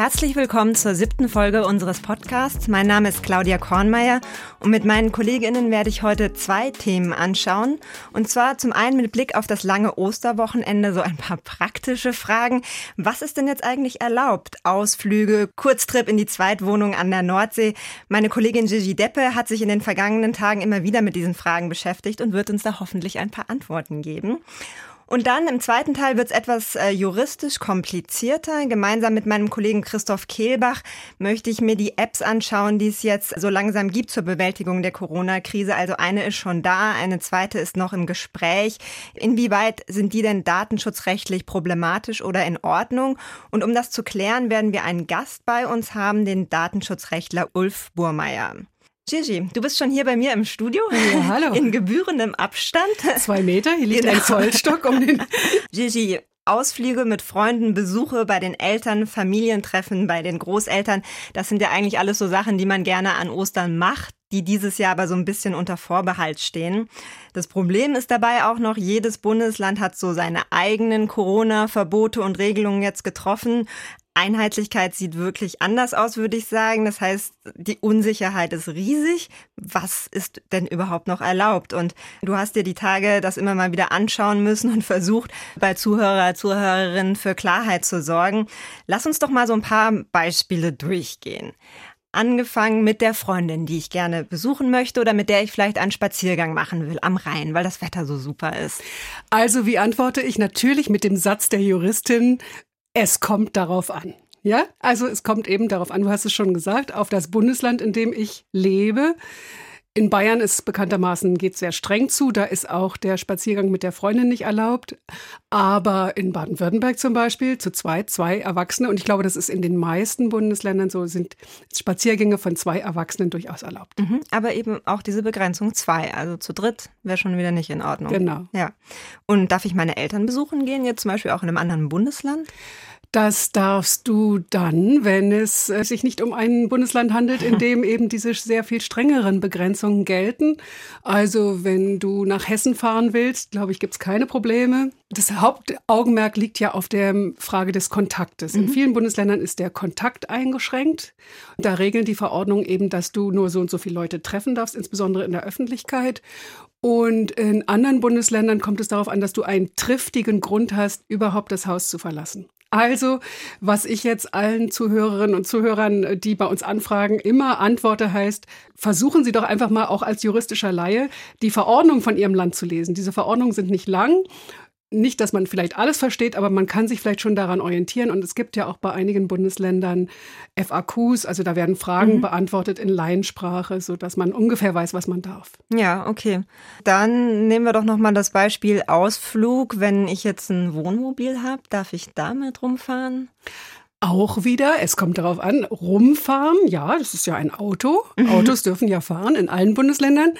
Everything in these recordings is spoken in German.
Herzlich willkommen zur siebten Folge unseres Podcasts. Mein Name ist Claudia Kornmeier und mit meinen Kolleginnen werde ich heute zwei Themen anschauen. Und zwar zum einen mit Blick auf das lange Osterwochenende so ein paar praktische Fragen. Was ist denn jetzt eigentlich erlaubt? Ausflüge, Kurztrip in die Zweitwohnung an der Nordsee. Meine Kollegin Gigi Deppe hat sich in den vergangenen Tagen immer wieder mit diesen Fragen beschäftigt und wird uns da hoffentlich ein paar Antworten geben. Und dann im zweiten Teil wird es etwas äh, juristisch komplizierter. Gemeinsam mit meinem Kollegen Christoph Kehlbach möchte ich mir die Apps anschauen, die es jetzt so langsam gibt zur Bewältigung der Corona-Krise. Also eine ist schon da, eine zweite ist noch im Gespräch. Inwieweit sind die denn datenschutzrechtlich problematisch oder in Ordnung? Und um das zu klären, werden wir einen Gast bei uns haben, den Datenschutzrechtler Ulf Burmeier. Gigi, du bist schon hier bei mir im Studio. Ja, hallo. In gebührendem Abstand. Zwei Meter, hier liegt Genau. ein Zollstock um den. Gigi, Ausflüge mit Freunden, Besuche bei den Eltern, Familientreffen bei den Großeltern, das sind ja eigentlich alles so Sachen, die man gerne an Ostern macht, die dieses Jahr aber so ein bisschen unter Vorbehalt stehen. Das Problem ist dabei auch noch, jedes Bundesland hat so seine eigenen Corona-Verbote und Regelungen jetzt getroffen. Einheitlichkeit sieht wirklich anders aus, würde ich sagen. Das heißt, die Unsicherheit ist riesig. Was ist denn überhaupt noch erlaubt? Und du hast dir die Tage das immer mal wieder anschauen müssen und versucht, bei Zuhörer, Zuhörerinnen für Klarheit zu sorgen. Lass uns doch mal so ein paar Beispiele durchgehen. Angefangen mit der Freundin, die ich gerne besuchen möchte oder mit der ich vielleicht einen Spaziergang machen will am Rhein, weil das Wetter so super ist. Also, wie antworte ich? Natürlich mit dem Satz der Juristin, es kommt darauf an. Ja, also es kommt eben darauf an, du hast es schon gesagt, auf das Bundesland, in dem ich lebe. In Bayern ist bekanntermaßen geht sehr streng zu. Da ist auch der Spaziergang mit der Freundin nicht erlaubt. Aber in Baden-Württemberg zum Beispiel zu zweit, zwei Erwachsene. Und ich glaube, das ist in den meisten Bundesländern so, sind Spaziergänge von zwei Erwachsenen durchaus erlaubt. Mhm, aber eben auch diese Begrenzung zwei, also zu dritt wäre schon wieder nicht in Ordnung. Genau. Ja. Und darf ich meine Eltern besuchen gehen, jetzt zum Beispiel auch in einem anderen Bundesland? Das darfst du dann, wenn es äh, sich nicht um ein Bundesland handelt, in dem eben diese sehr viel strengeren Begrenzungen gelten. Also wenn du nach Hessen fahren willst, glaube ich, gibt es keine Probleme. Das Hauptaugenmerk liegt ja auf der Frage des Kontaktes. In vielen Bundesländern ist der Kontakt eingeschränkt. Da regeln die Verordnungen eben, dass du nur so und so viele Leute treffen darfst, insbesondere in der Öffentlichkeit. Und in anderen Bundesländern kommt es darauf an, dass du einen triftigen Grund hast, überhaupt das Haus zu verlassen. Also, was ich jetzt allen Zuhörerinnen und Zuhörern, die bei uns anfragen, immer antworte heißt, versuchen Sie doch einfach mal auch als juristischer Laie die Verordnung von Ihrem Land zu lesen. Diese Verordnungen sind nicht lang. Nicht, dass man vielleicht alles versteht, aber man kann sich vielleicht schon daran orientieren. Und es gibt ja auch bei einigen Bundesländern FAQs, also da werden Fragen Mhm. beantwortet in Laiensprache, sodass man ungefähr weiß, was man darf. Ja, okay. Dann nehmen wir doch nochmal das Beispiel Ausflug. Wenn ich jetzt ein Wohnmobil habe, darf ich damit rumfahren? Auch wieder, es kommt darauf an, rumfahren, ja, das ist ja ein Auto. Autos dürfen ja fahren in allen Bundesländern.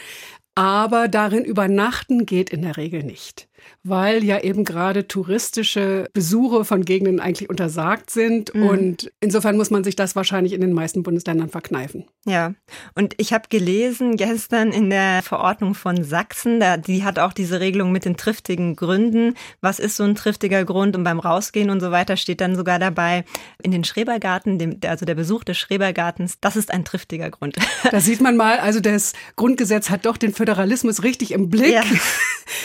Aber darin übernachten geht in der Regel nicht, weil ja eben gerade touristische Besuche von Gegenden eigentlich untersagt sind. Und insofern muss man sich das wahrscheinlich in den meisten Bundesländern verkneifen. Ja, und ich habe gelesen gestern in der Verordnung von Sachsen, da, die hat auch diese Regelung mit den triftigen Gründen. Was ist so ein triftiger Grund? Und beim Rausgehen und so weiter steht dann sogar dabei, in den Schrebergarten, dem, also der Besuch des Schrebergartens, das ist ein triftiger Grund. Da sieht man mal, also das Grundgesetz hat doch den Föderalismus richtig im Blick. Ja.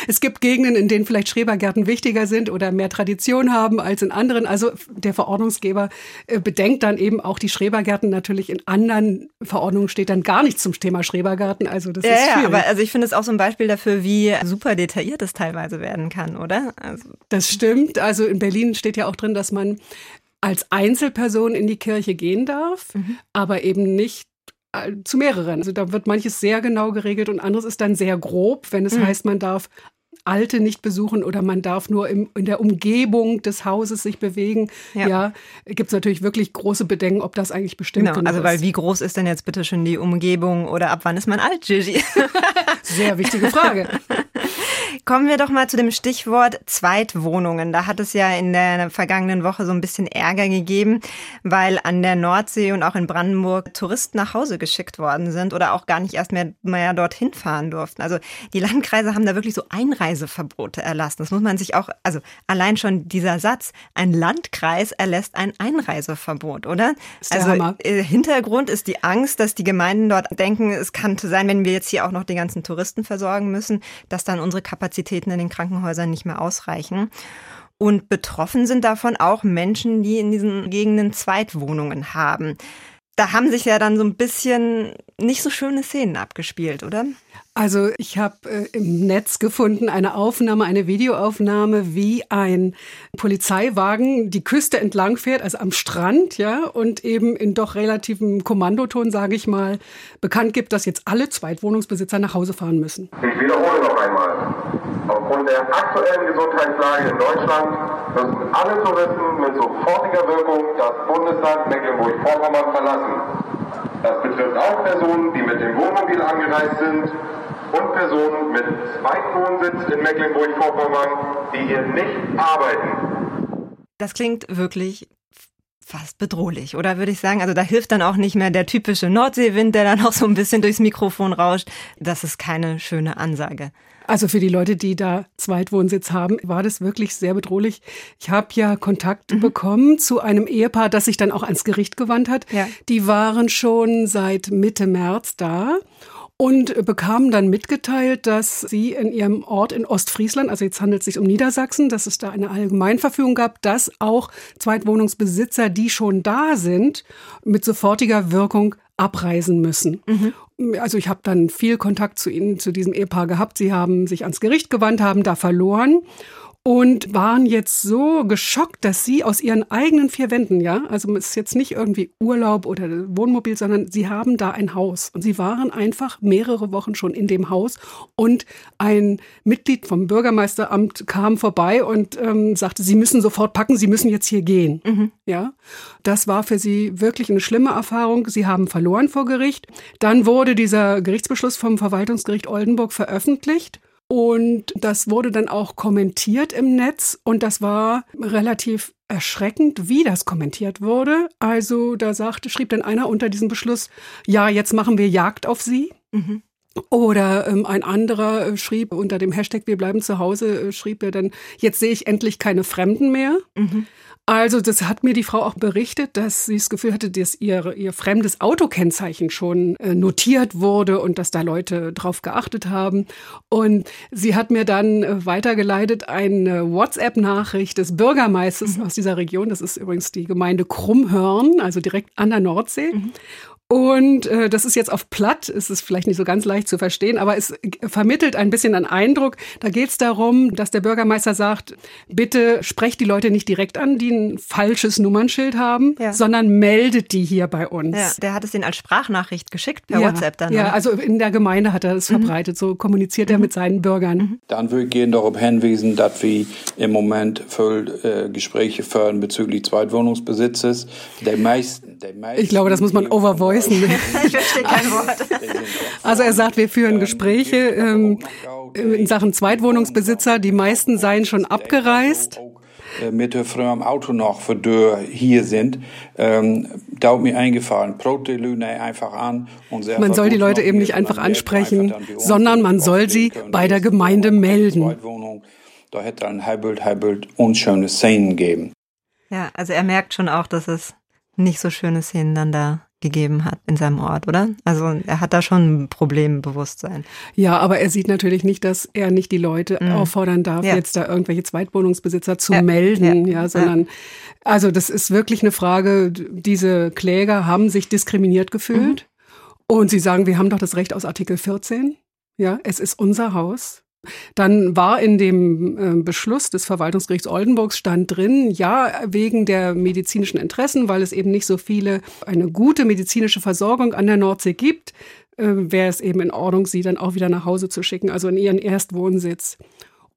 Es gibt Gegenden, in denen vielleicht Schrebergärten wichtiger sind oder mehr Tradition haben als in anderen. Also der Verordnungsgeber äh, bedenkt dann eben auch die Schrebergärten. Natürlich in anderen Verordnungen steht dann gar nichts zum Thema Schrebergarten. Also das Ja, ist ja, schwierig. aber also ich finde es auch so ein Beispiel dafür, wie super detailliert es teilweise werden kann, oder? Also, Das stimmt. Also in Berlin steht ja auch drin, dass man als Einzelperson in die Kirche gehen darf, aber eben nicht äh, zu mehreren. Also da wird manches sehr genau geregelt und anderes ist dann sehr grob, wenn es heißt, man darf Alte nicht besuchen oder man darf nur im, in der Umgebung des Hauses sich bewegen. Ja. Ja, gibt es natürlich wirklich große Bedenken, ob das eigentlich bestimmt genau, also weil ist. wie groß ist denn jetzt bitte schon die Umgebung oder ab wann ist man alt, Gigi? Sehr wichtige Frage. Kommen wir doch mal zu dem Stichwort Zweitwohnungen. Da hat es ja in der vergangenen Woche so ein bisschen Ärger gegeben, weil an der Nordsee und auch in Brandenburg Touristen nach Hause geschickt worden sind oder auch gar nicht erst mehr, mehr dorthin fahren durften. Also die Landkreise haben da wirklich so Einreiseverbote erlassen. Das muss man sich auch, also allein schon dieser Satz, ein Landkreis erlässt ein Einreiseverbot, oder? also Hammer. Äh, Hintergrund ist die Angst, dass die Gemeinden dort denken, es kann sein, wenn wir jetzt hier auch noch die ganzen Touristen versorgen müssen, dass dann unsere Kapazitäten in den Krankenhäusern nicht mehr ausreichen. Und betroffen sind davon auch Menschen, die in diesen Gegenden Zweitwohnungen haben. Da haben sich ja dann so ein bisschen nicht so schöne Szenen abgespielt, oder? Also ich habe äh, im Netz gefunden eine Aufnahme, eine Videoaufnahme, wie ein Polizeiwagen die Küste entlang fährt, also am Strand, ja, und eben in doch relativem Kommandoton, sage ich mal, bekannt gibt, dass jetzt alle Zweitwohnungsbesitzer nach Hause fahren müssen. Ich wiederhole noch einmal. Aufgrund der aktuellen Gesundheitslage in Deutschland müssen alle Touristen mit sofortiger Wirkung das Bundesland Mecklenburg-Vorpommern verlassen. Das betrifft auch Personen, die mit dem Wohnmobil angereist sind und Personen mit Zweitwohnsitz in Mecklenburg-Vorpommern, die hier nicht arbeiten. Das klingt wirklich fast bedrohlich, oder würde ich sagen? Also da hilft dann auch nicht mehr der typische Nordseewind, der dann auch so ein bisschen durchs Mikrofon rauscht. Das ist keine schöne Ansage. Also für die Leute, die da Zweitwohnsitz haben, war das wirklich sehr bedrohlich. Ich habe ja Kontakt mhm. bekommen zu einem Ehepaar, das sich dann auch ans Gericht gewandt hat. Ja. Die waren schon seit Mitte März da und bekamen dann mitgeteilt, dass sie in ihrem Ort in Ostfriesland, also jetzt handelt es sich um Niedersachsen, dass es da eine Allgemeinverfügung gab, dass auch Zweitwohnungsbesitzer, die schon da sind, mit sofortiger Wirkung abreisen müssen. Mhm. Also ich habe dann viel Kontakt zu ihnen, zu diesem Ehepaar gehabt. Sie haben sich ans Gericht gewandt, haben da verloren und waren jetzt so geschockt, dass sie aus ihren eigenen vier Wänden, ja, also es ist jetzt nicht irgendwie Urlaub oder Wohnmobil, sondern sie haben da ein Haus und sie waren einfach mehrere Wochen schon in dem Haus und ein Mitglied vom Bürgermeisteramt kam vorbei und ähm, sagte, sie müssen sofort packen, sie müssen jetzt hier gehen, mhm. ja. Das war für sie wirklich eine schlimme Erfahrung. Sie haben verloren vor Gericht. Dann wurde dieser Gerichtsbeschluss vom Verwaltungsgericht Oldenburg veröffentlicht und das wurde dann auch kommentiert im Netz und das war relativ erschreckend, wie das kommentiert wurde. Also da sagte, schrieb dann einer unter diesem Beschluss, ja, jetzt machen wir Jagd auf sie. Mhm. Oder ähm, ein anderer äh, schrieb unter dem Hashtag Wir bleiben zu Hause, äh, schrieb er dann, jetzt sehe ich endlich keine Fremden mehr. Mhm. Also das hat mir die Frau auch berichtet, dass sie das Gefühl hatte, dass ihr, ihr fremdes Autokennzeichen schon äh, notiert wurde und dass da Leute drauf geachtet haben. Und sie hat mir dann äh, weitergeleitet eine WhatsApp-Nachricht des Bürgermeisters mhm. aus dieser Region. Das ist übrigens die Gemeinde Krummhörn, also direkt an der Nordsee. Mhm. Und äh, das ist jetzt auf Platt, ist es vielleicht nicht so ganz leicht zu verstehen, aber es vermittelt ein bisschen einen Eindruck. Da geht es darum, dass der Bürgermeister sagt, bitte sprecht die Leute nicht direkt an, die ein falsches Nummernschild haben, ja. sondern meldet die hier bei uns. Ja, der hat es ihnen als Sprachnachricht geschickt per ja, WhatsApp dann. Ja, also in der Gemeinde hat er das mhm. verbreitet, so kommuniziert mhm. er mit seinen Bürgern. Mhm. Dann würde ich gerne darauf hinweisen, dass wir im Moment voll äh, Gespräche führen bezüglich Zweitwohnungsbesitzes. Die meisten, die meisten ich glaube, das muss man overvoice voicen. ich verstehe kein Wort. Also er sagt, wir führen Gespräche ähm, in Sachen Zweitwohnungsbesitzer. Die meisten seien schon abgereist äh, mit der Frau am Auto noch für hier sind, ähm, da hat mir eingefallen, prote einfach an und Man soll die Leute eben nicht einfach ansprechen, sondern man soll sie bei der Gemeinde melden. Da hätte ein halbbild, halbbild unschöne Szenen geben. Ja, also er merkt schon auch, dass es nicht so schöne Szenen dann da gegeben hat in seinem Ort, oder? Also er hat da schon ein Problembewusstsein. Ja, aber er sieht natürlich nicht, dass er nicht die Leute mhm. auffordern darf, ja. jetzt da irgendwelche Zweitwohnungsbesitzer zu ja. melden, ja, ja sondern also das ist wirklich eine Frage, diese Kläger haben sich diskriminiert gefühlt mhm. und sie sagen, wir haben doch das Recht aus Artikel 14. Ja, es ist unser Haus. Dann war in dem äh, Beschluss des Verwaltungsgerichts Oldenburgs stand drin, ja, wegen der medizinischen Interessen, weil es eben nicht so viele, eine gute medizinische Versorgung an der Nordsee gibt, äh, wäre es eben in Ordnung, sie dann auch wieder nach Hause zu schicken, also in ihren Erstwohnsitz.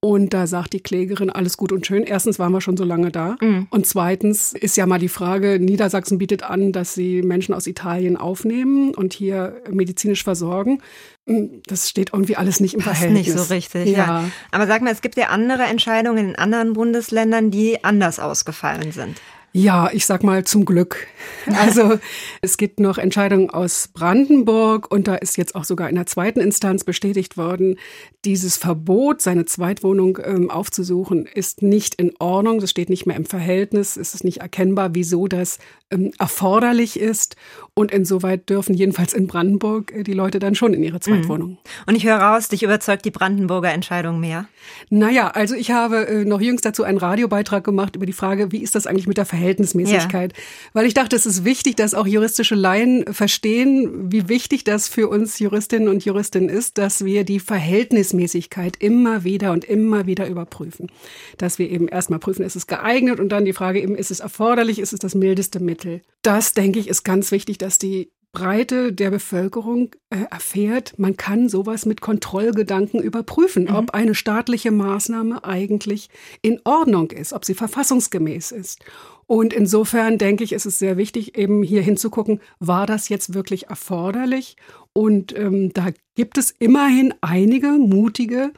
Und da sagt die Klägerin, alles gut und schön. Erstens waren wir schon so lange da. Mhm. Und zweitens ist ja mal die Frage, Niedersachsen bietet an, dass sie Menschen aus Italien aufnehmen und hier medizinisch versorgen. Hm, das steht irgendwie alles nicht im Passt Verhältnis. nicht so richtig, ja. ja. Aber sag mal, es gibt ja andere Entscheidungen in anderen Bundesländern, die anders ausgefallen sind. Ja, ich sag mal zum Glück. Also es gibt noch Entscheidungen aus Brandenburg und da ist jetzt auch sogar in der zweiten Instanz bestätigt worden, dieses Verbot, seine Zweitwohnung ähm, aufzusuchen, ist nicht in Ordnung. Das steht nicht mehr im Verhältnis. Es ist nicht erkennbar, wieso das ähm, erforderlich ist. Und insoweit dürfen jedenfalls in Brandenburg äh, die Leute dann schon in ihre Zweitwohnung. Mhm. Und ich höre raus, dich überzeugt die Brandenburger Entscheidung mehr? Naja, also ich habe äh, noch jüngst dazu einen Radiobeitrag gemacht über die Frage, wie ist das eigentlich mit der Verhältnismäßigkeit? Ja. Weil ich dachte, es ist wichtig, dass auch juristische Laien verstehen, wie wichtig das für uns Juristinnen und Juristinnen ist, dass wir die Verhältnismäßigkeit immer wieder und immer wieder überprüfen. Dass wir eben erstmal prüfen, ist es geeignet und dann die Frage eben, ist es erforderlich, ist es das mildeste Mittel? Das, denke ich, ist ganz wichtig, dass die Breite der Bevölkerung äh, erfährt, man kann sowas mit Kontrollgedanken überprüfen, mhm. ob eine staatliche Maßnahme eigentlich in Ordnung ist, ob sie verfassungsgemäß ist. Und insofern denke ich, ist es sehr wichtig, eben hier hinzugucken, war das jetzt wirklich erforderlich? Und ähm, da gibt es immerhin einige mutige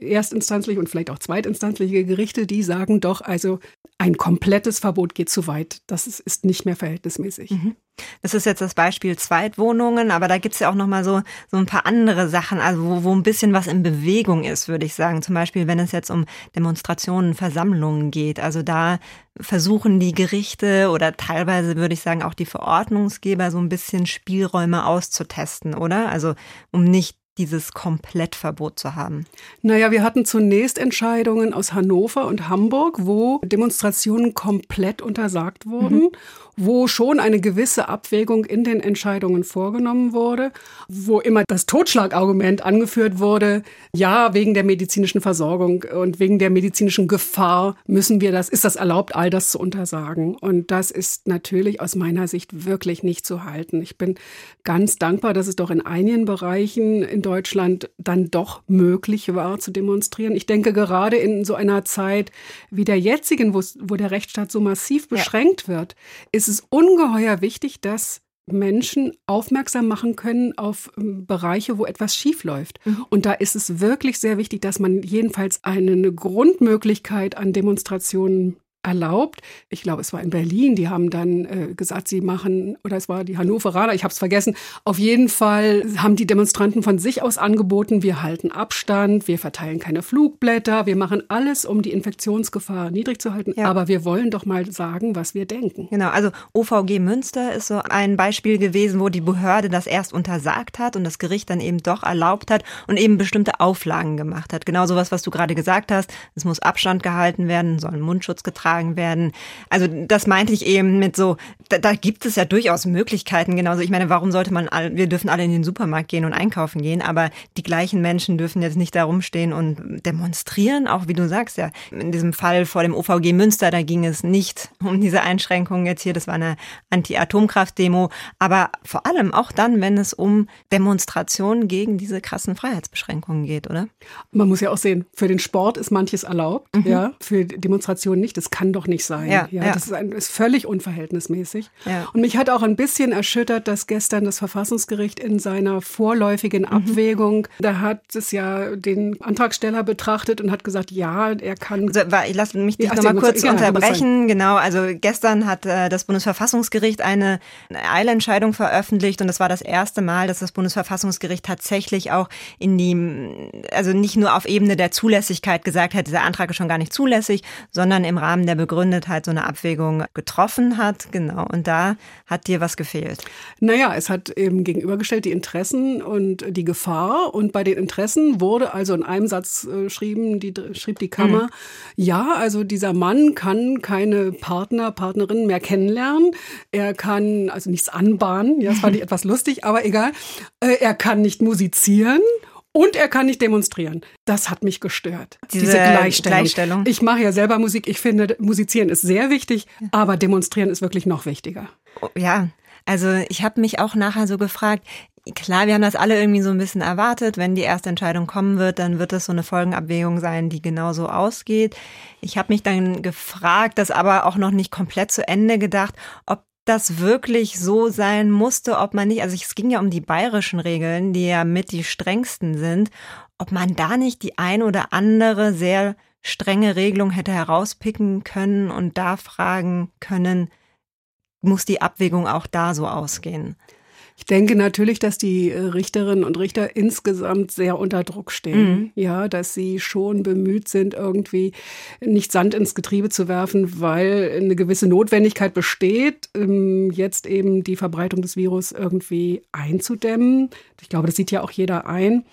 erstinstanzliche und vielleicht auch zweitinstanzliche Gerichte, die sagen doch, also ein komplettes Verbot geht zu weit. Das ist, nicht mehr verhältnismäßig. Mhm. Das ist jetzt das Beispiel Zweitwohnungen, aber da gibt's ja auch noch mal so, so ein paar andere Sachen, also wo, wo ein bisschen was in Bewegung ist, würde ich sagen. Zum Beispiel, wenn es jetzt um Demonstrationen, Versammlungen geht. Also da versuchen die Gerichte oder teilweise würde ich sagen auch die Verordnungsgeber so ein bisschen Spielräume auszutesten, oder? Also um nicht dieses Komplettverbot zu haben? Naja, wir hatten zunächst Entscheidungen aus Hannover und Hamburg, wo Demonstrationen komplett untersagt wurden. Mhm wo schon eine gewisse Abwägung in den Entscheidungen vorgenommen wurde, wo immer das Totschlagargument angeführt wurde, ja, wegen der medizinischen Versorgung und wegen der medizinischen Gefahr müssen wir das, ist das erlaubt, all das zu untersagen. Und das ist natürlich aus meiner Sicht wirklich nicht zu halten. Ich bin ganz dankbar, dass es doch in einigen Bereichen in Deutschland dann doch möglich war zu demonstrieren. Ich denke gerade in so einer Zeit wie der jetzigen, wo, wo der Rechtsstaat so massiv beschränkt ja. wird, ist es ungeheuer wichtig, dass Menschen aufmerksam machen können auf ähm, Bereiche, wo etwas schief läuft. Mhm. Und da ist es wirklich sehr wichtig, dass man jedenfalls eine Grundmöglichkeit an Demonstrationen erlaubt. Ich glaube, es war in Berlin. Die haben dann äh, gesagt, sie machen, oder es war die Hannoveraner, ich habe es vergessen. Auf jeden Fall haben die Demonstranten von sich aus angeboten, wir halten Abstand, wir verteilen keine Flugblätter, wir machen alles, um die Infektionsgefahr niedrig zu halten. Ja. Aber wir wollen doch mal sagen, was wir denken. Genau, also OVG Münster ist so ein Beispiel gewesen, wo die Behörde das erst untersagt hat und das Gericht dann eben doch erlaubt hat und eben bestimmte Auflagen gemacht hat. Genau sowas, was du gerade gesagt hast. Es muss Abstand gehalten werden, soll ein Mundschutz getragen getragen werden. Also das meinte ich eben mit so, da, da gibt es ja durchaus Möglichkeiten. Genauso, ich meine, warum sollte man, all, wir dürfen alle in den Supermarkt gehen und einkaufen gehen, aber die gleichen Menschen dürfen jetzt nicht da rumstehen und demonstrieren, auch wie du sagst, ja. In diesem Fall vor dem OVG Münster, da ging es nicht um diese Einschränkungen jetzt hier, das war eine Anti-Atomkraft-Demo, aber vor allem auch dann, wenn es um Demonstrationen gegen diese krassen Freiheitsbeschränkungen geht, oder? Man muss ja auch sehen, für den Sport ist manches erlaubt, mhm. ja, für Demonstrationen nicht. Das kann kann doch nicht sein. Ja, ja, ja. Das ist, ein, ist, völlig unverhältnismäßig. Ja. Und mich hat auch ein bisschen erschüttert, dass gestern das Verfassungsgericht in seiner vorläufigen mhm. Abwägung, da hat es ja den Antragsteller betrachtet und hat gesagt, ja, er kann. Also, lass mich dich ja, nochmal kurz ja, unterbrechen. Genau, also gestern hat äh, das Bundesverfassungsgericht eine, eine Eilentscheidung veröffentlicht und das war das erste Mal, dass das Bundesverfassungsgericht tatsächlich auch in die, also nicht nur auf Ebene der Zulässigkeit gesagt hat, dieser Antrag ist schon gar nicht zulässig, sondern im Rahmen der Begründetheit so eine Abwägung getroffen hat. Genau. Und da hat dir was gefehlt. Naja, es hat eben gegenübergestellt die Interessen und die Gefahr. Und bei den Interessen wurde also in einem Satz äh, schrieben, die, schrieb die Kammer, mhm. ja, also dieser Mann kann keine Partner, Partnerin mehr kennenlernen. Er kann also nichts anbahnen. Ja, das fand ich etwas lustig, aber egal. Äh, er kann nicht musizieren. Und er kann nicht demonstrieren. Das hat mich gestört. Diese, diese Gleichstellung. Gleichstellung. Ich mache ja selber Musik. Ich finde, musizieren ist sehr wichtig, aber demonstrieren ist wirklich noch wichtiger. Oh, ja, also ich habe mich auch nachher so gefragt, Klar, wir haben das alle irgendwie so ein bisschen erwartet. Wenn die erste Entscheidung kommen wird, dann wird es so eine Folgenabwägung sein, die genauso ausgeht. Ich habe mich dann gefragt, das aber auch noch nicht komplett zu Ende gedacht, ob das wirklich so sein musste, ob man nicht, also es ging ja um die bayerischen Regeln, die ja mit die strengsten sind, ob man da nicht die ein oder andere sehr strenge Regelung hätte herauspicken können und da fragen können, muss die Abwägung auch da so ausgehen? Ich denke natürlich, dass die äh, Richterinnen und Richter insgesamt sehr unter Druck stehen. Mhm. Ja, dass sie schon bemüht sind, irgendwie nicht Sand ins Getriebe zu werfen, weil eine gewisse Notwendigkeit besteht, ähm, jetzt eben die Verbreitung des Virus irgendwie einzudämmen. Ich glaube, das sieht ja auch jeder ein.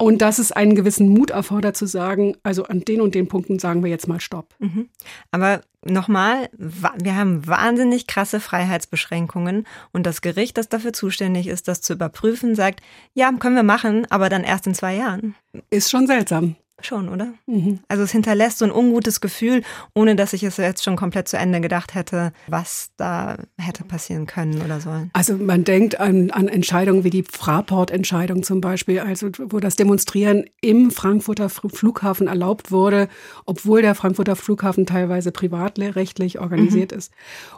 Und dass es einen gewissen Mut erfordert zu sagen, also an den und den Punkten sagen wir jetzt mal Stopp. Mhm. Aber nochmal, wir haben wahnsinnig krasse Freiheitsbeschränkungen und das Gericht, das dafür zuständig ist, das zu überprüfen, sagt, ja, können wir machen, aber dann erst in zwei Jahren. Ist schon seltsam. Schon, oder? Mhm. Also es hinterlässt so ein ungutes Gefühl, ohne dass ich es jetzt schon komplett zu Ende gedacht hätte, was da hätte passieren können oder sollen. Also man denkt an, an Entscheidungen wie die Fraport-Entscheidung zum Beispiel, also wo das Demonstrieren im Frankfurter Flughafen erlaubt wurde, obwohl der Frankfurter Flughafen teilweise privatrechtlich organisiert mhm. ist.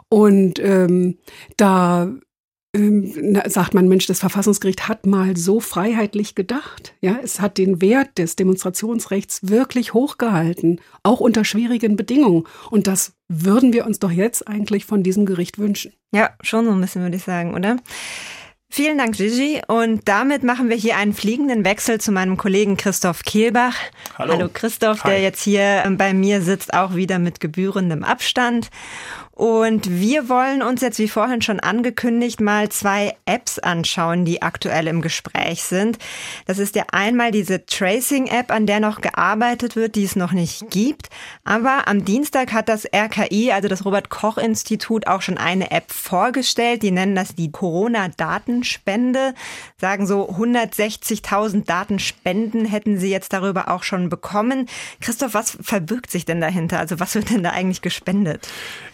Und ähm, da sagt man, Mensch, das Verfassungsgericht hat mal so freiheitlich gedacht. Ja, es hat den Wert des Demonstrationsrechts wirklich hochgehalten, auch unter schwierigen Bedingungen. Und das würden wir uns doch jetzt eigentlich von diesem Gericht wünschen. Ja, schon so ein bisschen, würde ich sagen, oder? Vielen Dank, Gigi. Und damit machen wir hier einen fliegenden Wechsel zu meinem Kollegen Christoph Kehlbach. Hallo, Hallo Christoph, Hi. der jetzt hier bei mir sitzt, auch wieder mit gebührendem Abstand. Und wir wollen uns jetzt, wie vorhin schon angekündigt, mal zwei Apps anschauen, die aktuell im Gespräch sind. Das ist ja einmal diese Tracing-App, an der noch gearbeitet wird, die es noch nicht gibt. Aber am Dienstag hat das RKI, also das Robert-Koch-Institut, auch schon eine App vorgestellt. Die nennen das die Corona-Datenspende. Sagen so 160.000 Datenspenden hätten sie jetzt darüber auch schon bekommen. Christoph, was verbirgt sich denn dahinter? Also was wird denn da eigentlich gespendet?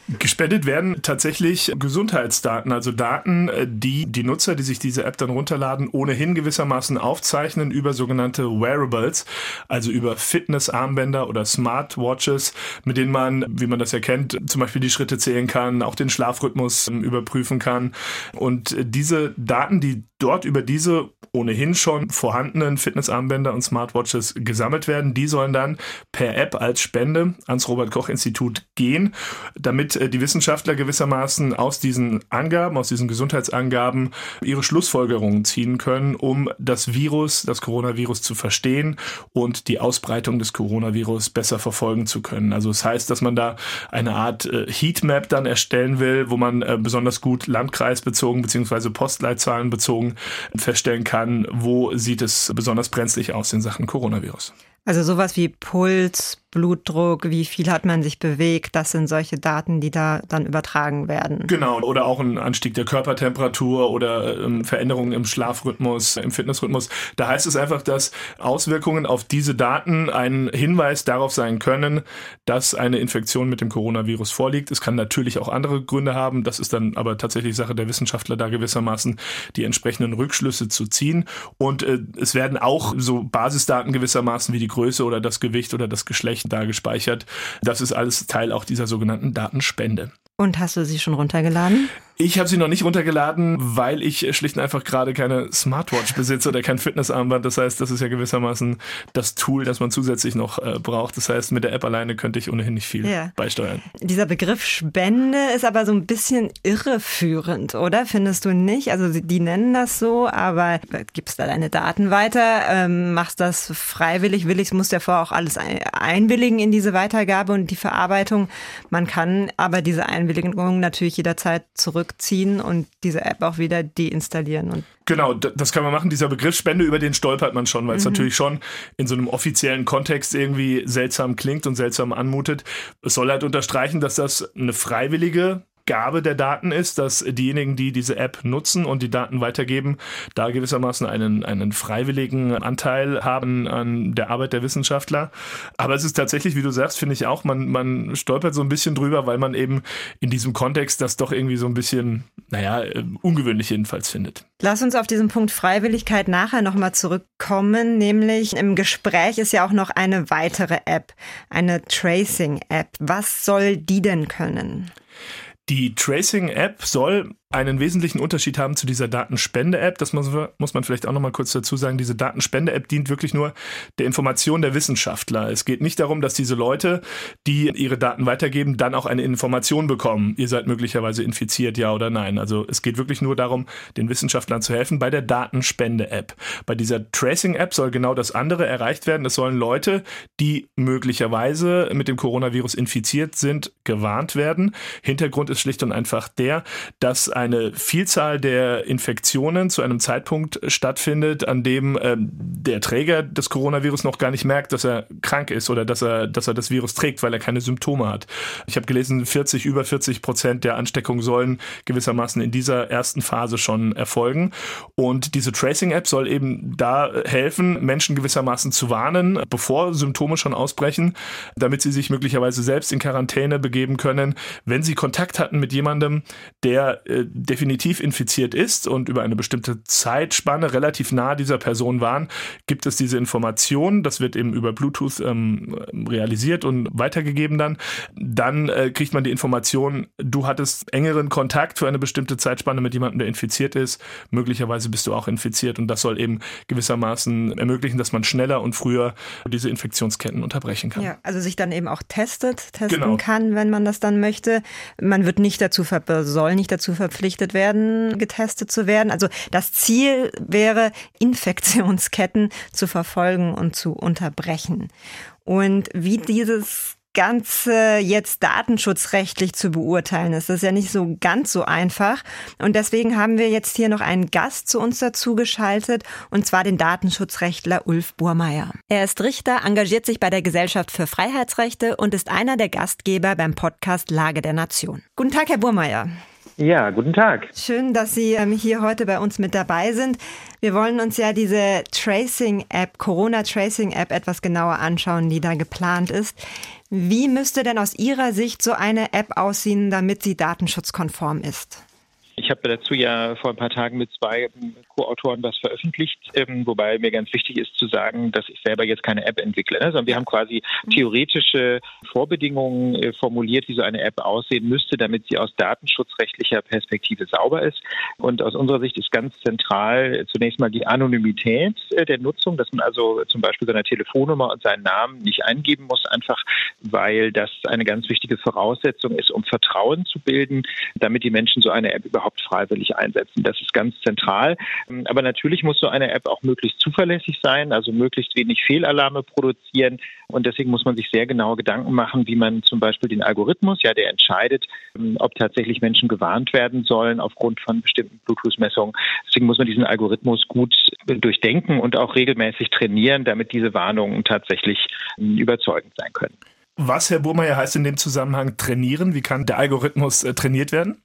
Gespendet werden tatsächlich Gesundheitsdaten, also Daten, äh, die die Nutzer, die sich diese App dann runterladen, ohnehin gewissermaßen aufzeichnen über sogenannte Wearables, also über Fitnessarmbänder oder Smartwatches, mit denen man, wie man das erkennt, zum Beispiel die Schritte zählen kann, auch den Schlafrhythmus ähm, überprüfen kann. Und diese Daten, die dort über diese ohnehin schon vorhandenen Fitnessarmbänder und Smartwatches gesammelt werden, die sollen dann per App als Spende ans Robert Koch Institut gehen, damit äh, die Wissenschaftler gewissermaßen aus diesen Angaben, aus diesen Gesundheitsangaben ihre Schlussfolgerungen ziehen können, um das Virus, das Coronavirus zu verstehen und die Ausbreitung des Coronavirus besser verfolgen zu können. Also es das heißt, dass man da eine Art äh, Heatmap dann erstellen will, wo man äh, besonders gut landkreisbezogen bzw. Postleitzahlen bezogen feststellen kann, wo sieht es besonders brenzlig aus in Sachen Coronavirus. Also sowas wie Puls, Blutdruck, wie viel hat man sich bewegt, das sind solche Daten, die da dann übertragen werden. Genau, oder auch ein Anstieg der Körpertemperatur oder ähm, Veränderungen im Schlafrhythmus, im Fitnessrhythmus. Da heißt es einfach, dass Auswirkungen auf diese Daten ein Hinweis darauf sein können, dass eine Infektion mit dem Coronavirus vorliegt. Es kann natürlich auch andere Gründe haben, das ist dann aber tatsächlich Sache der Wissenschaftler, da gewissermaßen die entsprechenden Rückschlüsse zu ziehen. Und äh, es werden auch so Basisdaten gewissermaßen wie die Größe oder das Gewicht oder das Geschlecht da gespeichert. Das ist alles Teil auch dieser sogenannten Datenspende. Und hast du sie schon runtergeladen? Ich habe sie noch nicht runtergeladen, weil ich schlicht und einfach gerade keine Smartwatch besitze oder kein Fitnessarmband. Das heißt, das ist ja gewissermaßen das Tool, das man zusätzlich noch äh, braucht. Das heißt, mit der App alleine könnte ich ohnehin nicht viel ja. beisteuern. Dieser Begriff Spende ist aber so ein bisschen irreführend, oder? Findest du nicht? Also die nennen das so, aber gibst da deine Daten weiter, ähm, machst das freiwillig, willig, musst ja vorher auch alles einwilligen in diese Weitergabe und die Verarbeitung. Man kann aber diese Einwilligung natürlich jederzeit zurück zurückziehen und diese App auch wieder deinstallieren. Und genau, das kann man machen. Dieser Begriff Spende, über den stolpert man schon, weil mhm. es natürlich schon in so einem offiziellen Kontext irgendwie seltsam klingt und seltsam anmutet. Es soll halt unterstreichen, dass das eine freiwillige Abgabe der Daten ist, dass diejenigen, die diese App nutzen und die Daten weitergeben, da gewissermaßen einen, einen freiwilligen Anteil haben an der Arbeit der Wissenschaftler. Aber es ist tatsächlich, wie du sagst, finde ich auch, man, man stolpert so ein bisschen drüber, weil man eben in diesem Kontext das doch irgendwie so ein bisschen, naja, äh, ungewöhnlich jedenfalls findet. Lass uns auf diesen Punkt Freiwilligkeit nachher nochmal zurückkommen, nämlich im Gespräch ist ja auch noch eine weitere App, eine Tracing-App. Was soll die denn können? Die Tracing-App soll einen wesentlichen Unterschied haben zu dieser Datenspende-App. Das muss, muss man vielleicht auch noch mal kurz dazu sagen. Diese Datenspende-App dient wirklich nur der Information der Wissenschaftler. Es geht nicht darum, dass diese Leute, die ihre Daten weitergeben, dann auch eine Information bekommen. Ihr seid möglicherweise infiziert, ja oder nein. Also es geht wirklich nur darum, den Wissenschaftlern zu helfen bei der Datenspende-App. Bei dieser Tracing-App soll genau das andere erreicht werden. Es sollen Leute, die möglicherweise mit dem Coronavirus infiziert sind, gewarnt werden. Hintergrund ist schlicht und einfach der, dass eine Vielzahl der Infektionen zu einem Zeitpunkt stattfindet, an dem äh, der Träger des Coronavirus noch gar nicht merkt, dass er krank ist oder dass er, dass er das Virus trägt, weil er keine Symptome hat. Ich habe gelesen, 40, über 40 Prozent der Ansteckungen sollen gewissermaßen in dieser ersten Phase schon erfolgen. Und diese Tracing-App soll eben da helfen, Menschen gewissermaßen zu warnen, bevor Symptome schon ausbrechen, damit sie sich möglicherweise selbst in Quarantäne begeben können, wenn sie Kontakt hatten mit jemandem, der äh, definitiv infiziert ist und über eine bestimmte Zeitspanne relativ nah dieser Person waren, gibt es diese Information. Das wird eben über Bluetooth ähm, realisiert und weitergegeben dann. Dann äh, kriegt man die Information, du hattest engeren Kontakt für eine bestimmte Zeitspanne mit jemandem, der infiziert ist. Möglicherweise bist du auch infiziert und das soll eben gewissermaßen ermöglichen, dass man schneller und früher diese Infektionsketten unterbrechen kann. Ja, also sich dann eben auch testet, testen genau. kann, wenn man das dann möchte. Man wird nicht dazu soll nicht dazu verpflichtet werden, getestet zu werden. Also das Ziel wäre, Infektionsketten zu verfolgen und zu unterbrechen. Und wie dieses Ganze jetzt datenschutzrechtlich zu beurteilen ist. Das ist ja nicht so ganz so einfach. Und deswegen haben wir jetzt hier noch einen Gast zu uns dazu geschaltet, und zwar den Datenschutzrechtler Ulf Burmeier. Er ist Richter, engagiert sich bei der Gesellschaft für Freiheitsrechte und ist einer der Gastgeber beim Podcast Lage der Nation. Guten Tag, Herr Burmeier. Ja, guten Tag. Schön, dass Sie ähm, hier heute bei uns mit dabei sind. Wir wollen uns ja diese Tracing-App, Corona-Tracing-App etwas genauer anschauen, die da geplant ist. Wie müsste denn aus Ihrer Sicht so eine App aussehen, damit sie datenschutzkonform ist? Ich habe dazu ja vor ein paar Tagen mit zwei Co-Autoren was veröffentlicht, ähm, wobei mir ganz wichtig ist zu sagen, dass ich selber jetzt keine App entwickle, ne, sondern wir haben quasi mhm. theoretische Vorbedingungen äh, formuliert, wie so eine App aussehen müsste, damit sie aus datenschutzrechtlicher Perspektive sauber ist. Und aus unserer Sicht ist ganz zentral zunächst mal die Anonymität äh, der Nutzung, dass man also zum Beispiel seine Telefonnummer und seinen Namen nicht eingeben muss, einfach weil das eine ganz wichtige Voraussetzung ist, um Vertrauen zu bilden, damit die Menschen so eine App überhaupt überhaupt freiwillig einsetzen. Das ist ganz zentral. Aber natürlich muss so eine App auch möglichst zuverlässig sein, also möglichst wenig Fehlalarme produzieren. Und deswegen muss man sich sehr genau Gedanken machen, wie man zum Beispiel den Algorithmus, ja, der entscheidet, ob tatsächlich Menschen gewarnt werden sollen aufgrund von bestimmten Bluetooth-Messungen. Deswegen muss man diesen Algorithmus gut durchdenken und auch regelmäßig trainieren, damit diese Warnungen tatsächlich überzeugend sein können. Was, Herr Burmeier, heißt in dem Zusammenhang trainieren? Wie kann der Algorithmus äh, trainiert werden?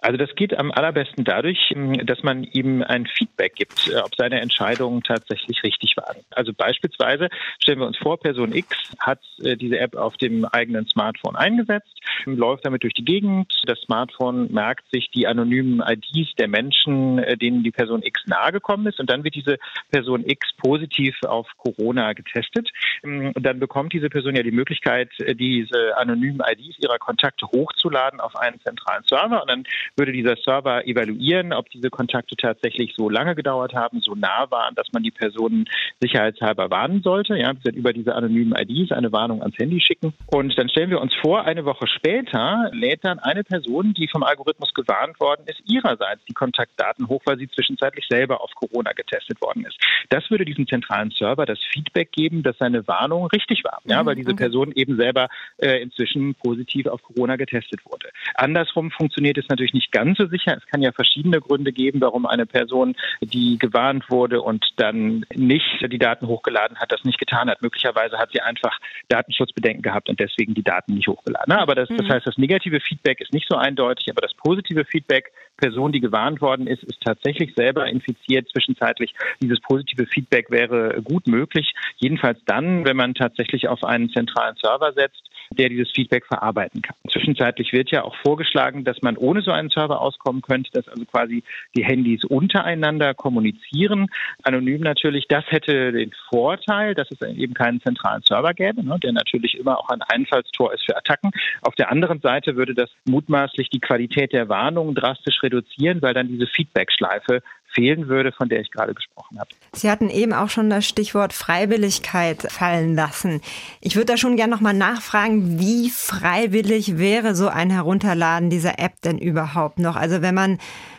Also das geht am allerbesten dadurch, ähm, dass man ihm ein Feedback gibt, äh, ob seine Entscheidungen tatsächlich richtig waren. Also beispielsweise stellen wir uns vor, Person X hat äh, diese App auf dem eigenen Smartphone eingesetzt, läuft damit durch die Gegend. Das Smartphone merkt sich die anonymen IDs der Menschen, äh, denen die Person X nahegekommen ist und dann wird diese Person X positiv auf Corona getestet. Ähm, und dann bekommt diese Person ja die Möglichkeit, diese anonymen IDs ihrer Kontakte hochzuladen auf einen zentralen Server und dann würde dieser Server evaluieren, ob diese Kontakte tatsächlich so lange gedauert haben, so nah waren, dass man die Personen sicherheitshalber warnen sollte. Ja, über diese anonymen IDs eine Warnung ans Handy schicken. Und dann stellen wir uns vor, eine Woche später lädt dann eine Person, die vom Algorithmus gewarnt worden ist, ihrerseits die Kontaktdaten hoch, weil sie zwischenzeitlich selber auf Corona getestet worden ist. Das würde diesem zentralen Server das Feedback geben, dass seine Warnung richtig war, ja, weil diese mhm. Person eben selber äh, inzwischen positiv auf Corona getestet wurde. Andersrum funktioniert es natürlich nicht ganz so sicher. Es kann ja verschiedene Gründe geben, warum eine Person, die gewarnt wurde und dann nicht die Daten hochgeladen hat, das nicht getan hat. Möglicherweise hat sie einfach Datenschutzbedenken gehabt und deswegen die Daten nicht hochgeladen. Aber das, das mhm. heißt, das negative Feedback ist nicht so eindeutig, aber das positive Feedback, Person, die gewarnt worden ist, ist tatsächlich selber infiziert zwischenzeitlich. Dieses positive Feedback wäre gut möglich. Jedenfalls dann, wenn man tatsächlich auf einen zentralen Server setzt, der dieses Feedback verarbeiten kann. Zwischenzeitlich wird ja auch vorgeschlagen, dass man ohne so einen Server auskommen könnte, dass also quasi die Handys untereinander kommunizieren, anonym natürlich. Das hätte den Vorteil, dass es eben keinen zentralen Server gäbe, ne, der natürlich immer auch ein Einfallstor ist für Attacken. Auf der anderen Seite würde das mutmaßlich die Qualität der Warnung drastisch reduzieren, weil dann diese Feedback-Schleife fehlen würde, von der ich gerade gesprochen habe. Sie hatten eben auch schon das Stichwort Freiwilligkeit fallen lassen. Ich würde da schon gerne nochmal nachfragen, wie freiwillig wäre so ein Herunterladen dieser App denn überhaupt noch? Also wenn man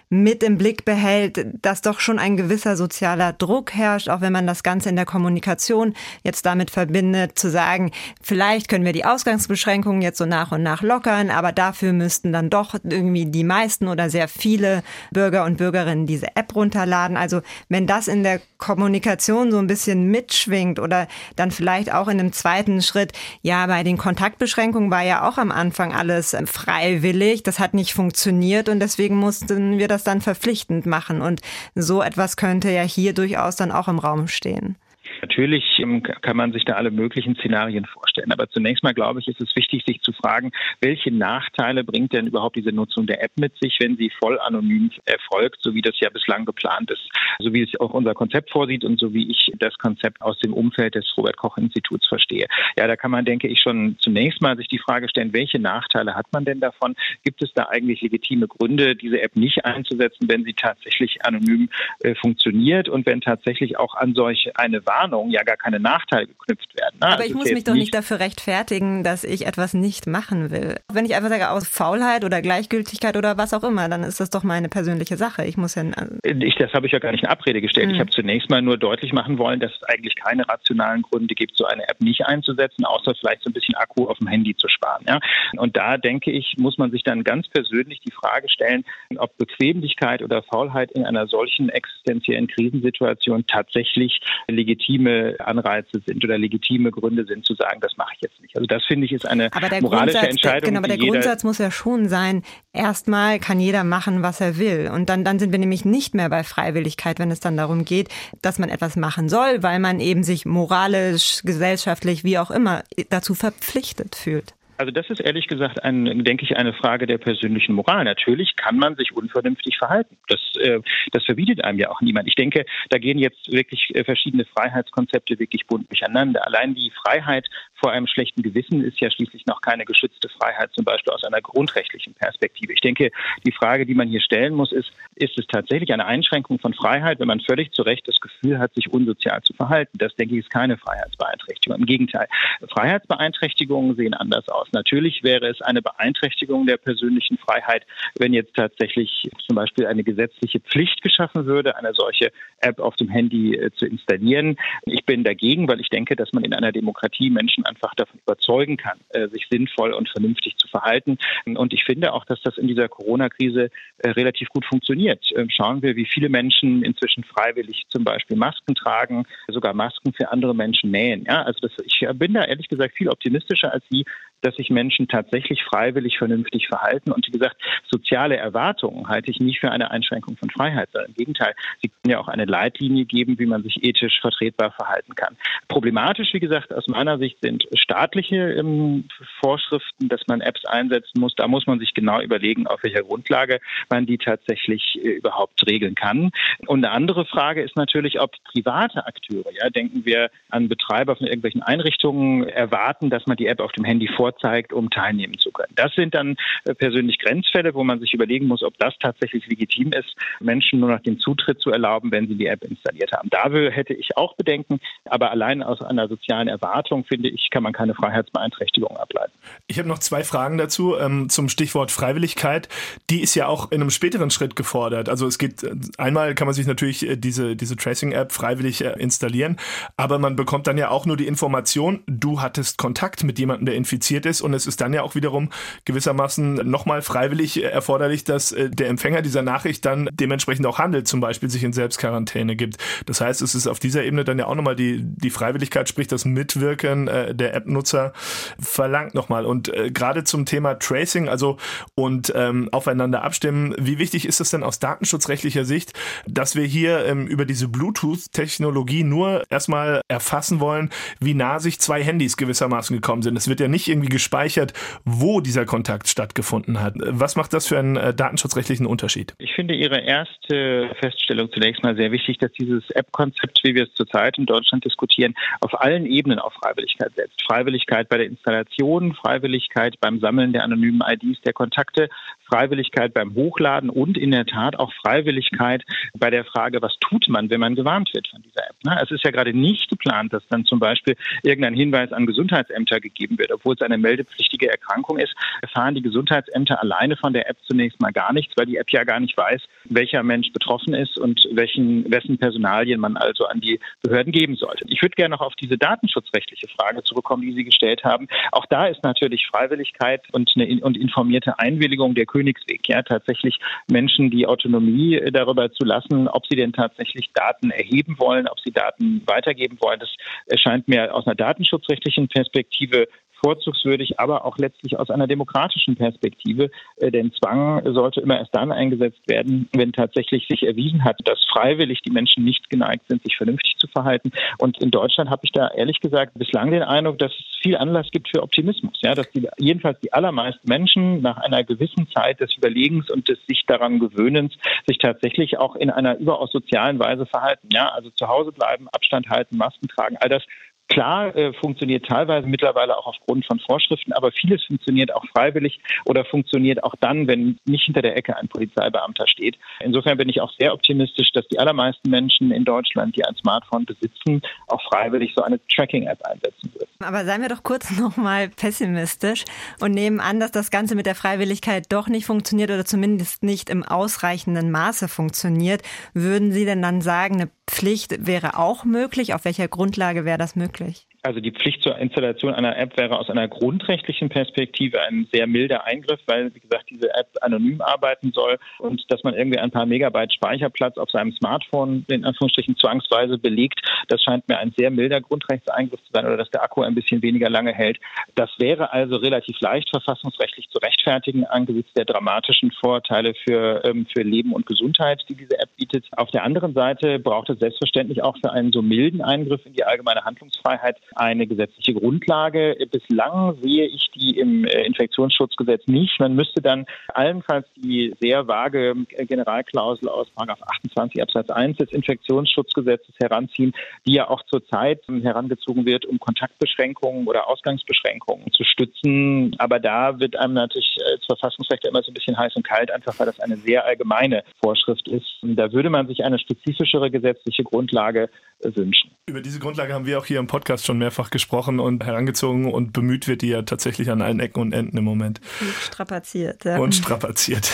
mit im Blick behält, dass doch schon ein gewisser sozialer Druck herrscht, auch wenn man das Ganze in der Kommunikation jetzt damit verbindet, zu sagen, vielleicht können wir die Ausgangsbeschränkungen jetzt so nach und nach lockern, aber dafür müssten dann doch irgendwie die meisten oder sehr viele Bürger und Bürgerinnen diese App runterladen. Also wenn das in der Kommunikation so ein bisschen mitschwingt oder dann vielleicht auch in einem zweiten Schritt, ja, bei den Kontaktbeschränkungen war ja auch am Anfang alles freiwillig, das hat nicht funktioniert und deswegen mussten wir das dann verpflichtend machen. Und so etwas könnte ja hier durchaus dann auch im Raum stehen. Natürlich ähm, kann man sich da alle möglichen Szenarien vorstellen. Aber zunächst mal, glaube ich, ist es wichtig, sich zu fragen, welche Nachteile bringt denn überhaupt diese Nutzung der App mit sich, wenn sie voll anonym erfolgt, so wie das ja bislang geplant ist, so wie es auch unser Konzept vorsieht und so wie ich das Konzept aus dem Umfeld des Robert-Koch-Instituts verstehe. Ja, da kann man, denke ich, schon zunächst mal sich die Frage stellen, welche Nachteile hat man denn davon? Gibt es da eigentlich legitime Gründe, diese App nicht einzusetzen, wenn sie tatsächlich anonym äh, funktioniert und wenn tatsächlich auch an solch eine Warnung Warnung ja gar keine Nachteile geknüpft werden. Ne? Aber also ich muss mich doch nicht dafür rechtfertigen, dass ich etwas nicht machen will. Wenn ich einfach sage, aus Faulheit oder Gleichgültigkeit oder was auch immer, dann ist das doch meine persönliche Sache. Ich muss ja. Ich, das habe ich ja gar nicht in Abrede gestellt. Mhm. Ich hm. habe zunächst mal nur deutlich machen wollen, dass es eigentlich keine rationalen Gründe gibt, so eine App nicht einzusetzen, außer vielleicht so ein bisschen Akku auf dem Handy zu sparen. Ja? Und da denke ich, muss man sich dann ganz persönlich die Frage stellen, ob Bequemlichkeit oder Faulheit in einer solchen existenziellen Krisensituation tatsächlich legitim legitime Anreize sind oder legitime Gründe sind, zu sagen, das mache ich jetzt nicht. Also das finde ich ist eine moralische Entscheidung. Genau, aber der Grundsatz muss ja schon sein, erstmal kann jeder machen, was er will. Und dann, dann sind wir nämlich nicht mehr bei Freiwilligkeit, wenn es dann darum geht, dass man etwas machen soll, weil man eben sich moralisch, gesellschaftlich, wie auch immer, dazu verpflichtet fühlt. Also das ist ehrlich gesagt, ein, denke ich, eine Frage der persönlichen Moral. Natürlich kann man sich unvernünftig verhalten. Das, äh, das verbietet einem ja auch niemand. Ich denke, da gehen jetzt wirklich äh, verschiedene Freiheitskonzepte wirklich bunt durcheinander. Allein die Freiheit vor einem schlechten Gewissen ist ja schließlich noch keine geschützte Freiheit, zum Beispiel aus einer grundrechtlichen Perspektive. Ich denke, die Frage, die man hier stellen muss, ist, ist es tatsächlich eine Einschränkung von Freiheit, wenn man völlig zu Recht das Gefühl hat, sich unsozial zu verhalten? Das, denke ich, ist keine Freiheitsbeeinträchtigung. Im Gegenteil, Freiheitsbeeinträchtigungen sehen anders aus. Natürlich wäre es eine Beeinträchtigung der persönlichen Freiheit, wenn jetzt tatsächlich zum Beispiel eine gesetzliche Pflicht geschaffen würde, eine solche App auf dem Handy äh, zu installieren. Ich bin dagegen, weil ich denke, dass man in einer Demokratie Menschen einfach davon überzeugen kann, äh, sich sinnvoll und vernünftig zu verhalten. Und ich finde auch, dass das in dieser Corona-Krise äh, relativ gut funktioniert. Ähm, schauen wir, wie viele Menschen inzwischen freiwillig zum Beispiel Masken tragen, sogar Masken für andere Menschen nähen. Ja, also das, ich bin da ehrlich gesagt viel optimistischer als Sie, dass sich Menschen tatsächlich freiwillig vernünftig verhalten. Und wie gesagt, soziale Erwartungen halte ich nicht für eine Einschränkung von Freiheit, sondern im Gegenteil, sie können ja auch eine Leitlinie geben, wie man sich ethisch vertretbar verhalten kann. Problematisch, wie gesagt, aus meiner Sicht sind staatliche ähm, Vorschriften, dass man Apps einsetzen muss. Da muss man sich genau überlegen, auf welcher Grundlage man die tatsächlich äh, überhaupt regeln kann. Und eine andere Frage ist natürlich, ob private Akteure, ja, denken wir an Betreiber von irgendwelchen Einrichtungen, erwarten, dass man die App auf dem Handy vorzeigt, um teilnehmen zu können. Das sind dann äh, persönlich Grenzfälle, wo man sich überlegen muss, ob das tatsächlich legitim ist, Menschen nur noch den Zutritt zu erlauben, wenn sie die App installiert haben. Da hätte ich auch Bedenken, aber allein aus einer sozialen Erwartung, finde ich, kann man keine Freiheitsbeeinträchtigung ableiten. Ich habe noch zwei Fragen dazu ähm, zum Stichwort Freiwilligkeit. Die ist ja auch in einem späteren Schritt gefordert. Also es geht, äh, einmal kann man sich natürlich äh, diese, diese Tracing-App freiwillig installieren, aber man bekommt dann ja auch nur die Information, du hattest Kontakt mit jemandem, der infiziert akzeptiert ist und es ist dann ja auch wiederum gewissermaßen nochmal freiwillig erforderlich, dass äh, der Empfänger dieser Nachricht dann dementsprechend auch handelt, zum Beispiel sich in Selbstquarantäne gibt. Das heißt, es ist auf dieser Ebene dann ja auch nochmal die, die Freiwilligkeit, sprich das Mitwirken äh, der App-Nutzer verlangt nochmal. Und äh, gerade zum Thema Tracing, also und ähm, aufeinander abstimmen, wie wichtig ist es denn aus datenschutzrechtlicher Sicht, dass wir hier ähm, über diese Bluetooth-Technologie nur erstmal erfassen wollen, wie nah sich zwei Handys gewissermaßen gekommen sind. Es wird ja nicht irgendwie gespeichert, wo dieser Kontakt stattgefunden hat. Was macht das für einen äh, datenschutzrechtlichen Unterschied? Ich finde Ihre erste Feststellung zunächst mal sehr wichtig, dass dieses App-Konzept, wie wir es zurzeit in Deutschland diskutieren, auf allen Ebenen auf Freiwilligkeit setzt. Freiwilligkeit bei der Installation, Freiwilligkeit beim Sammeln der anonymen IDs der Kontakte, Freiwilligkeit beim Hochladen und in der Tat auch Freiwilligkeit bei der Frage, was tut man, wenn man gewarnt wird von dieser App. Ne? Es ist ja gerade nicht geplant, dass dann zum Beispiel irgendein Hinweis an Gesundheitsämter gegeben wird, obwohl es eine meldepflichtige Erkrankung ist, erfahren die Gesundheitsämter alleine von der App zunächst mal gar nichts, weil die App ja gar nicht weiß, welcher Mensch betroffen ist und welchen, wessen Personalien man also an die Behörden geben sollte. Ich würde gerne noch auf diese datenschutzrechtliche Frage zurückkommen, die Sie gestellt haben. Auch da ist natürlich Freiwilligkeit und, eine, und informierte Einwilligung der Königsweg, ja, tatsächlich Menschen die Autonomie äh, darüber zu lassen, ob sie denn tatsächlich Daten erheben wollen, ob sie Daten weitergeben wollen. Das erscheint mir aus einer datenschutzrechtlichen Perspektive vorzugswürdig, aber auch letztlich aus einer demokratischen Perspektive. Äh, denn Zwang sollte immer erst dann eingesetzt werden, wenn tatsächlich sich erwiesen hat, dass freiwillig die Menschen nicht geneigt sind, sich vernünftig zu verhalten. Und in Deutschland habe ich da ehrlich gesagt bislang den Eindruck, dass es viel Anlass gibt für Optimismus. Ja, dass die, jedenfalls die allermeisten Menschen nach einer gewissen Zeit des Überlegens und des sich daran Gewöhnens sich tatsächlich auch in einer überaus sozialen Weise verhalten. Ja, also zu Hause bleiben, Abstand halten, Masken tragen, all das Klar äh, funktioniert teilweise mittlerweile auch aufgrund von Vorschriften, aber vieles funktioniert auch freiwillig oder funktioniert auch dann, wenn nicht hinter der Ecke ein Polizeibeamter steht. Insofern bin ich auch sehr optimistisch, dass die allermeisten Menschen in Deutschland, die ein Smartphone besitzen, auch freiwillig so eine Tracking-App einsetzen würden. Aber seien wir doch kurz nochmal pessimistisch und nehmen an, dass das Ganze mit der Freiwilligkeit doch nicht funktioniert oder zumindest nicht im ausreichenden Maße funktioniert. Würden Sie denn dann sagen, eine Pflicht wäre auch möglich? Auf welcher Grundlage wäre das möglich? Also die Pflicht zur Installation einer App wäre aus einer grundrechtlichen Perspektive ein sehr milder Eingriff, weil, wie gesagt, diese App anonym arbeiten soll und dass man irgendwie ein paar Megabyte Speicherplatz auf seinem Smartphone in Anführungsstrichen zwangsweise belegt, das scheint mir ein sehr milder Grundrechtseingriff zu sein oder dass der Akku ein bisschen weniger lange hält. Das wäre also relativ leicht verfassungsrechtlich zu rechtfertigen angesichts der dramatischen Vorteile für, ähm, für Leben und Gesundheit, die diese App bietet. Auf der anderen Seite braucht es selbstverständlich auch für einen so milden Eingriff in die allgemeine Handlungsfreiheit eine gesetzliche Grundlage. Bislang sehe ich die im äh, Infektionsschutzgesetz nicht. Man müsste dann allenfalls die sehr vage äh, Generalklausel aus 28 Absatz 1 des Infektionsschutzgesetzes heranziehen, die ja auch zurzeit herangezogen wird, um Kontaktbeschränkungen oder Ausgangsbeschränkungen zu stützen. Aber da wird einem natürlich als Verfassungsrecht immer so ein bisschen heiß und kalt, einfach weil das eine sehr allgemeine Vorschrift ist. Da würde man sich eine spezifischere gesetzliche Grundlage wünschen. Über diese Grundlage haben wir auch hier im Podcast schon mehrfach gesprochen und herangezogen und bemüht wird die ja tatsächlich an allen Ecken und Enden im Moment. Und strapaziert, ja. Und strapaziert.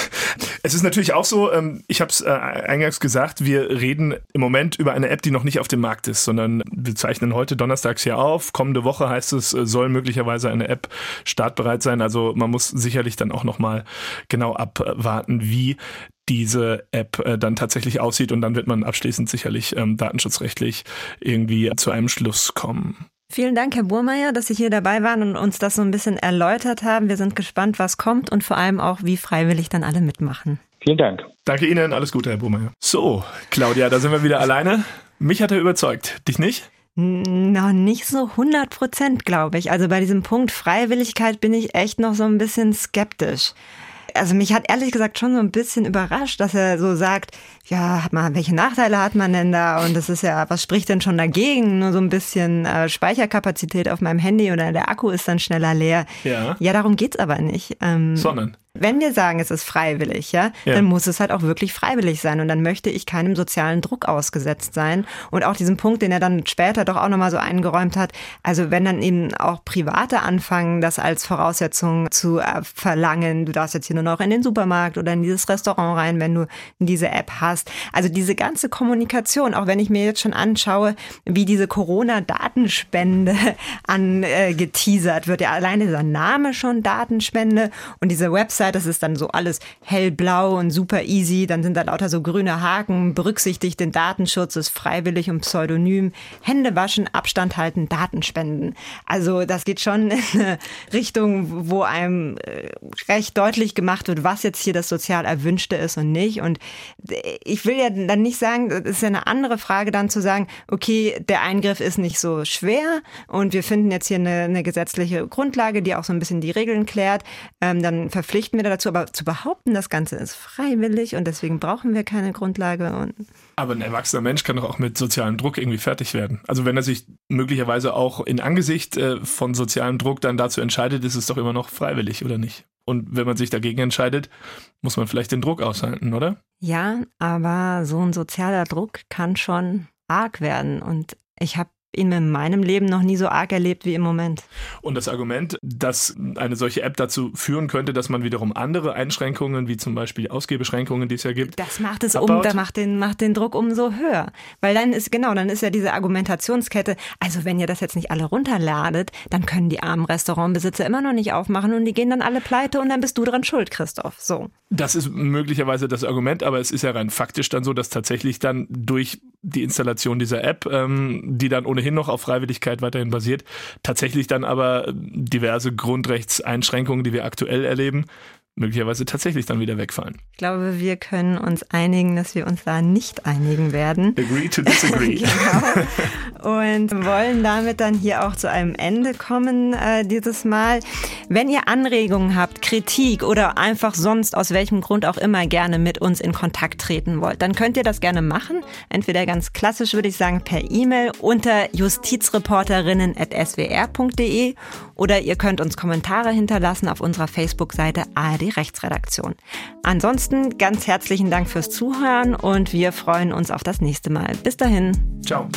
Es ist natürlich auch so, ähm, ich habe es äh, eingangs gesagt, wir reden im Moment über eine App, die noch nicht auf dem Markt ist, sondern wir zeichnen heute donnerstags hier auf. Kommende Woche heißt es, äh, soll möglicherweise eine App startbereit sein. Also man muss sicherlich dann auch nochmal genau abwarten, wie diese App äh, dann tatsächlich aussieht und dann wird man abschließend sicherlich ähm, datenschutzrechtlich irgendwie zu einem Schluss kommen. Vielen Dank, Herr Burmeier, dass Sie hier dabei waren und uns das so ein bisschen erläutert haben. Wir sind gespannt, was kommt und vor allem auch, wie freiwillig dann alle mitmachen. Vielen Dank. Danke Ihnen, alles Gute, Herr Burmeier. So, Claudia, da sind wir wieder alleine. Mich hat er überzeugt. Dich nicht? Noch nicht so 100 Prozent, glaube ich. Also bei diesem Punkt Freiwilligkeit bin ich echt noch so ein bisschen skeptisch also mich hat ehrlich gesagt schon so ein bisschen überrascht, dass er so sagt, ja, hat man, welche Nachteile hat man denn da? Und das ist ja, was spricht denn schon dagegen? Nur so ein bisschen äh, Speicherkapazität auf meinem Handy oder der Akku ist dann schneller leer. Ja. Ja, darum geht's aber nicht. Ähm, Sondern? Wenn wir sagen, es ist freiwillig, ja, ja, dann muss es halt auch wirklich freiwillig sein. Und dann möchte ich keinem sozialen Druck ausgesetzt sein. Und auch diesen Punkt, den er dann später doch auch nochmal so eingeräumt hat. Also wenn dann eben auch Private anfangen, das als Voraussetzung zu äh, verlangen, du darfst jetzt hier nur noch in den Supermarkt oder in dieses Restaurant rein, wenn du diese App hast. Also diese ganze Kommunikation, auch wenn ich mir jetzt schon anschaue, wie diese Corona-Datenspende angeteasert wird. Ja, alleine dieser Name schon Datenspende und diese Website, das ist dann so alles hellblau und super easy. Dann sind da lauter so grüne Haken, berücksichtigt den Datenschutz, ist freiwillig und pseudonym. Hände waschen, Abstand halten, Datenspenden. Also das geht schon in eine Richtung, wo einem äh, recht deutlich gemacht wird, was jetzt hier das sozial Erwünschte ist und nicht. Und ich will ja dann nicht sagen, das ist ja eine andere Frage dann zu sagen, okay, der Eingriff ist nicht so schwer und wir finden jetzt hier eine, eine gesetzliche Grundlage, die auch so ein bisschen die Regeln klärt, ähm, dann verpflichten wir dazu. Aber zu behaupten, das Ganze ist freiwillig und deswegen brauchen wir keine Grundlage. Und aber ein erwachsener Mensch kann doch auch mit sozialem Druck irgendwie fertig werden. Also wenn er sich möglicherweise auch in Angesicht äh, von sozialem Druck dann dazu entscheidet, ist es doch immer noch freiwillig, oder nicht? Und wenn man sich dagegen entscheidet, muss man vielleicht den Druck aushalten, oder? Ja, aber so ein sozialer Druck kann schon arg werden. Und ich habe in meinem Leben noch nie so arg erlebt wie im Moment. Und das Argument, dass eine solche App dazu führen könnte, dass man wiederum andere Einschränkungen, wie zum Beispiel Ausgehbeschränkungen, die es ja gibt, das macht es abbaut. um, da macht den, macht den Druck umso höher. Weil dann ist, genau, dann ist ja diese Argumentationskette, also wenn ihr das jetzt nicht alle runterladet, dann können die armen Restaurantbesitzer immer noch nicht aufmachen und die gehen dann alle pleite und dann bist du dran schuld, Christoph. So. Das ist möglicherweise das Argument, aber es ist ja rein faktisch dann so, dass tatsächlich dann durch die Installation dieser App, ähm, die dann ohnehin noch auf Freiwilligkeit weiterhin basiert, tatsächlich dann aber diverse Grundrechtseinschränkungen, die wir aktuell erleben, möglicherweise tatsächlich dann wieder wegfallen. Ich glaube, wir können uns einigen, dass wir uns da nicht einigen werden. Agree to disagree. genau. Und wollen damit dann hier auch zu einem Ende kommen äh, dieses Mal. Wenn ihr Anregungen habt, Kritik oder einfach sonst aus welchem Grund auch immer gerne mit uns in Kontakt treten wollt, dann könnt ihr das gerne machen. Entweder ganz klassisch würde ich sagen per E-Mail unter justizreporterinnen.swr.de oder ihr könnt uns Kommentare hinterlassen auf unserer Facebook-Seite ARD Rechtsredaktion. Ansonsten ganz herzlichen Dank fürs Zuhören und wir freuen uns auf das nächste Mal. Bis dahin. Ciao.